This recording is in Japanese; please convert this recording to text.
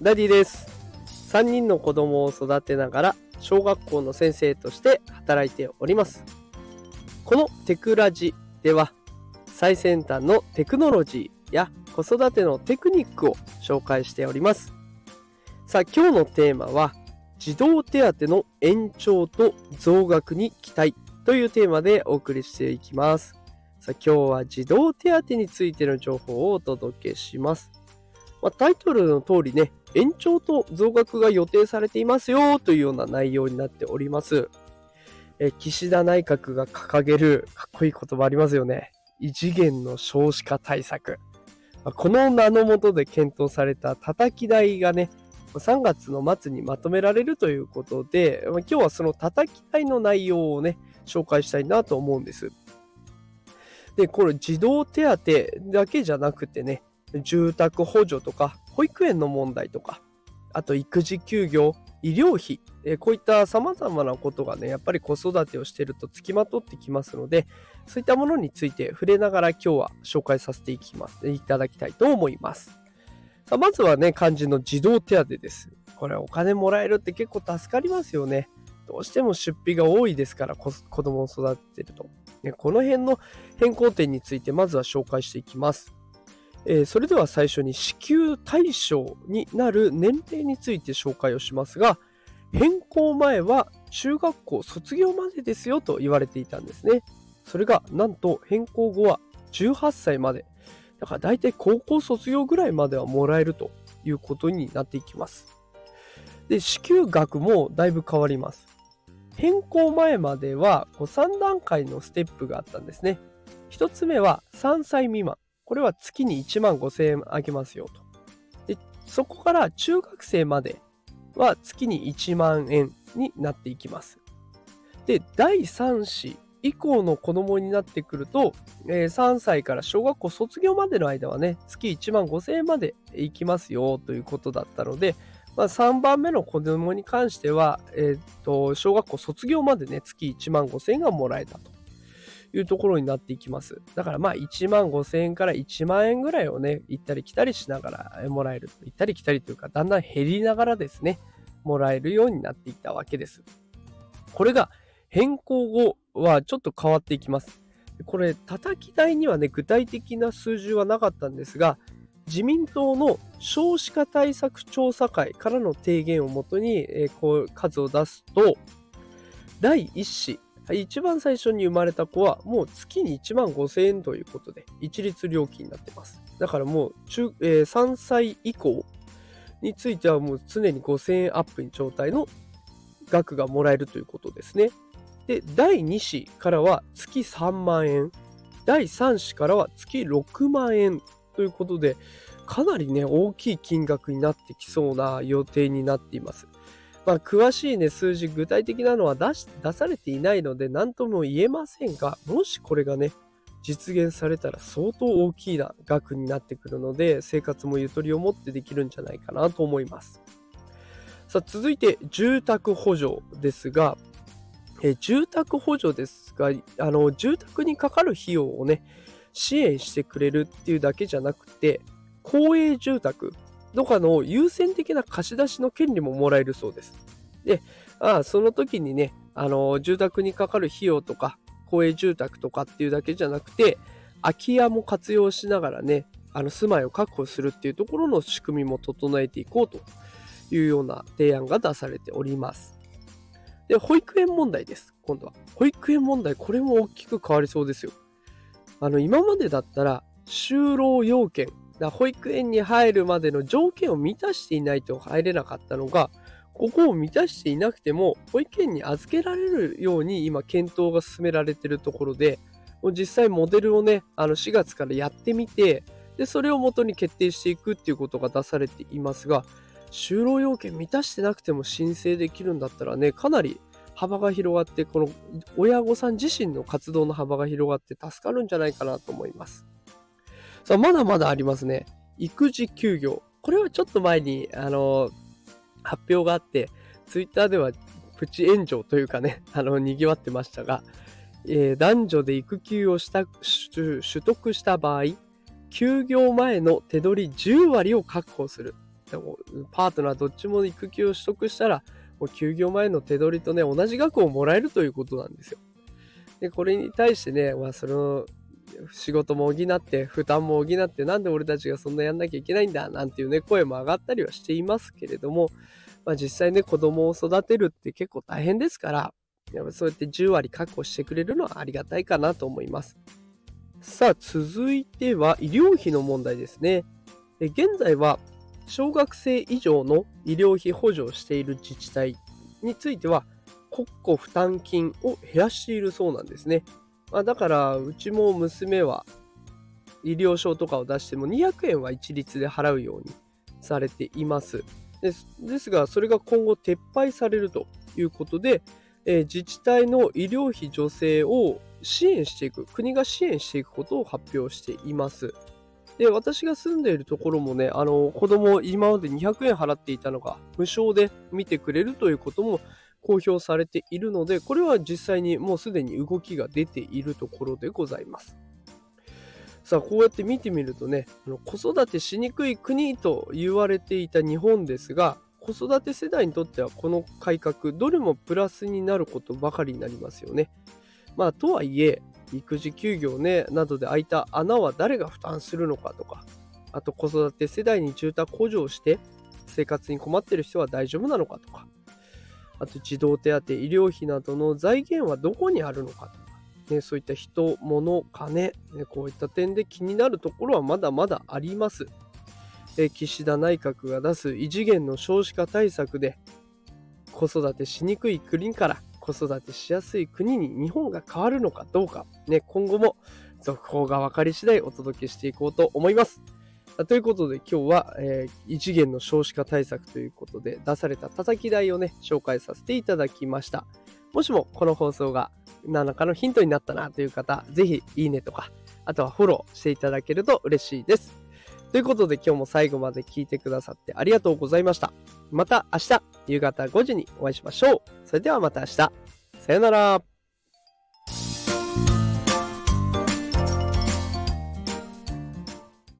ダディです。3人の子供を育てながら小学校の先生として働いております。このテクラジでは最先端のテクノロジーや子育てのテクニックを紹介しております。さあ今日のテーマは児童手当の延長と増額に期待というテーマでお送りしていきます。さあ今日は児童手当についての情報をお届けします。まあ、タイトルの通りね、延長と増額が予定されていますよというような内容になっております。え岸田内閣が掲げるかっこいい言葉ありますよね。異次元の少子化対策。この名のもとで検討された叩き台がね、3月の末にまとめられるということで、今日はその叩き台の内容をね、紹介したいなと思うんです。で、これ児童手当だけじゃなくてね、住宅補助とか、保育園の問題とか、あと育児休業、医療費、えこういった様々なことがね、やっぱり子育てをしているとつきまとってきますので、そういったものについて触れながら今日は紹介させていきます、いただきたいと思います。さあまずはね、漢字の児童手当です。これお金もらえるって結構助かりますよね。どうしても出費が多いですから子供を育ててると。ね、この辺の変更点についてまずは紹介していきます。えー、それでは最初に支給対象になる年齢について紹介をしますが、変更前は中学校卒業までですよと言われていたんですね。それがなんと変更後は18歳まで。だから大体高校卒業ぐらいまではもらえるということになっていきます。で、支給額もだいぶ変わります。変更前までは3段階のステップがあったんですね。1つ目は3歳未満。これは月に1万5000円あげますよと。で、そこから中学生までは月に1万円になっていきます。で、第3子以降の子供になってくると、えー、3歳から小学校卒業までの間はね、月1万5000円までいきますよということだったので、まあ、3番目の子供に関しては、えー、と小学校卒業までね、月1万5000円がもらえたと。いうところになっていきます。だからまあ1万5千円から1万円ぐらいをね、行ったり来たりしながらもらえる。行ったり来たりというか、だんだん減りながらですね、もらえるようになっていったわけです。これが変更後はちょっと変わっていきます。これ、叩き台にはね、具体的な数字はなかったんですが、自民党の少子化対策調査会からの提言をもとに、えー、こう数を出すと、第1子一番最初に生まれた子はもう月に1万5000円ということで一律料金になってます。だからもう中、えー、3歳以降についてはもう常に5000円アップに状態の額がもらえるということですね。で、第2子からは月3万円、第3子からは月6万円ということで、かなりね、大きい金額になってきそうな予定になっています。まあ、詳しいね、数字、具体的なのは出し出されていないので、何とも言えませんが、もしこれがね、実現されたら相当大きな額になってくるので、生活もゆとりを持ってできるんじゃないかなと思います。さあ、続いて、住宅補助ですが、え住宅補助ですが、あの、住宅にかかる費用をね、支援してくれるっていうだけじゃなくて、公営住宅、とかの優先的な貸し出しの権利ももらえるそうです。で、あその時にね、あの、住宅にかかる費用とか、公営住宅とかっていうだけじゃなくて、空き家も活用しながらね、あの住まいを確保するっていうところの仕組みも整えていこうというような提案が出されております。で、保育園問題です。今度は。保育園問題、これも大きく変わりそうですよ。あの、今までだったら、就労要件だ保育園に入るまでの条件を満たしていないと入れなかったのが、ここを満たしていなくても、保育園に預けられるように今、検討が進められているところで、もう実際モデルをね、あの4月からやってみて、で、それをもとに決定していくっていうことが出されていますが、就労要件満たしてなくても申請できるんだったらね、かなり幅が広がって、この親御さん自身の活動の幅が広がって助かるんじゃないかなと思います。さあ、まだまだありますね。育児休業。これはちょっと前に、あの、発表があって、ツイッターではプチ炎上というかね、あの、賑わってましたが、えー、男女で育休をした取得した場合、休業前の手取り10割を確保する。でもパートナーどっちも育休を取得したら、もう休業前の手取りとね、同じ額をもらえるということなんですよ。で、これに対してね、まあ、その仕事も補って、負担も補って、なんで俺たちがそんなやんなきゃいけないんだ、なんていうね、声も上がったりはしていますけれども、まあ、実際ね、子供を育てるって結構大変ですから、やっぱそうやって10割確保してくれるのはありがたいかなと思います。さあ、続いては医療費の問題ですね。現在は小学生以上の医療費補助をしている自治体については国庫負担金を減らしているそうなんですね。まあ、だからうちも娘は医療証とかを出しても200円は一律で払うようにされています。ですがそれが今後撤廃されるということで、えー、自治体の医療費助成を支援していく国が支援していくことを発表しています。で私が住んでいるところもねあの子供今まで200円払っていたのが無償で見てくれるということも公表されているので、これは実際にもうすでに動きが出ているところでございます。さあ、こうやって見てみるとね、子育てしにくい国と言われていた日本ですが、子育て世代にとってはこの改革、どれもプラスになることばかりになりますよね。まあ、とはいえ、育児休業ね、などで開いた穴は誰が負担するのかとか、あと子育て世代に住宅補助をして生活に困ってる人は大丈夫なのかとか、あと児童手当、医療費などの財源はどこにあるのかとか、ね、そういった人、物、金、ね、こういった点で気になるところはまだまだあります。え岸田内閣が出す異次元の少子化対策で子育てしにくい国から子育てしやすい国に日本が変わるのかどうか、ね、今後も続報が分かり次第お届けしていこうと思います。ということで今日は、えー、異次元の少子化対策ということで出された叩き台をね、紹介させていただきました。もしもこの放送が何らかのヒントになったなという方、ぜひいいねとか、あとはフォローしていただけると嬉しいです。ということで今日も最後まで聞いてくださってありがとうございました。また明日夕方5時にお会いしましょう。それではまた明日。さよなら。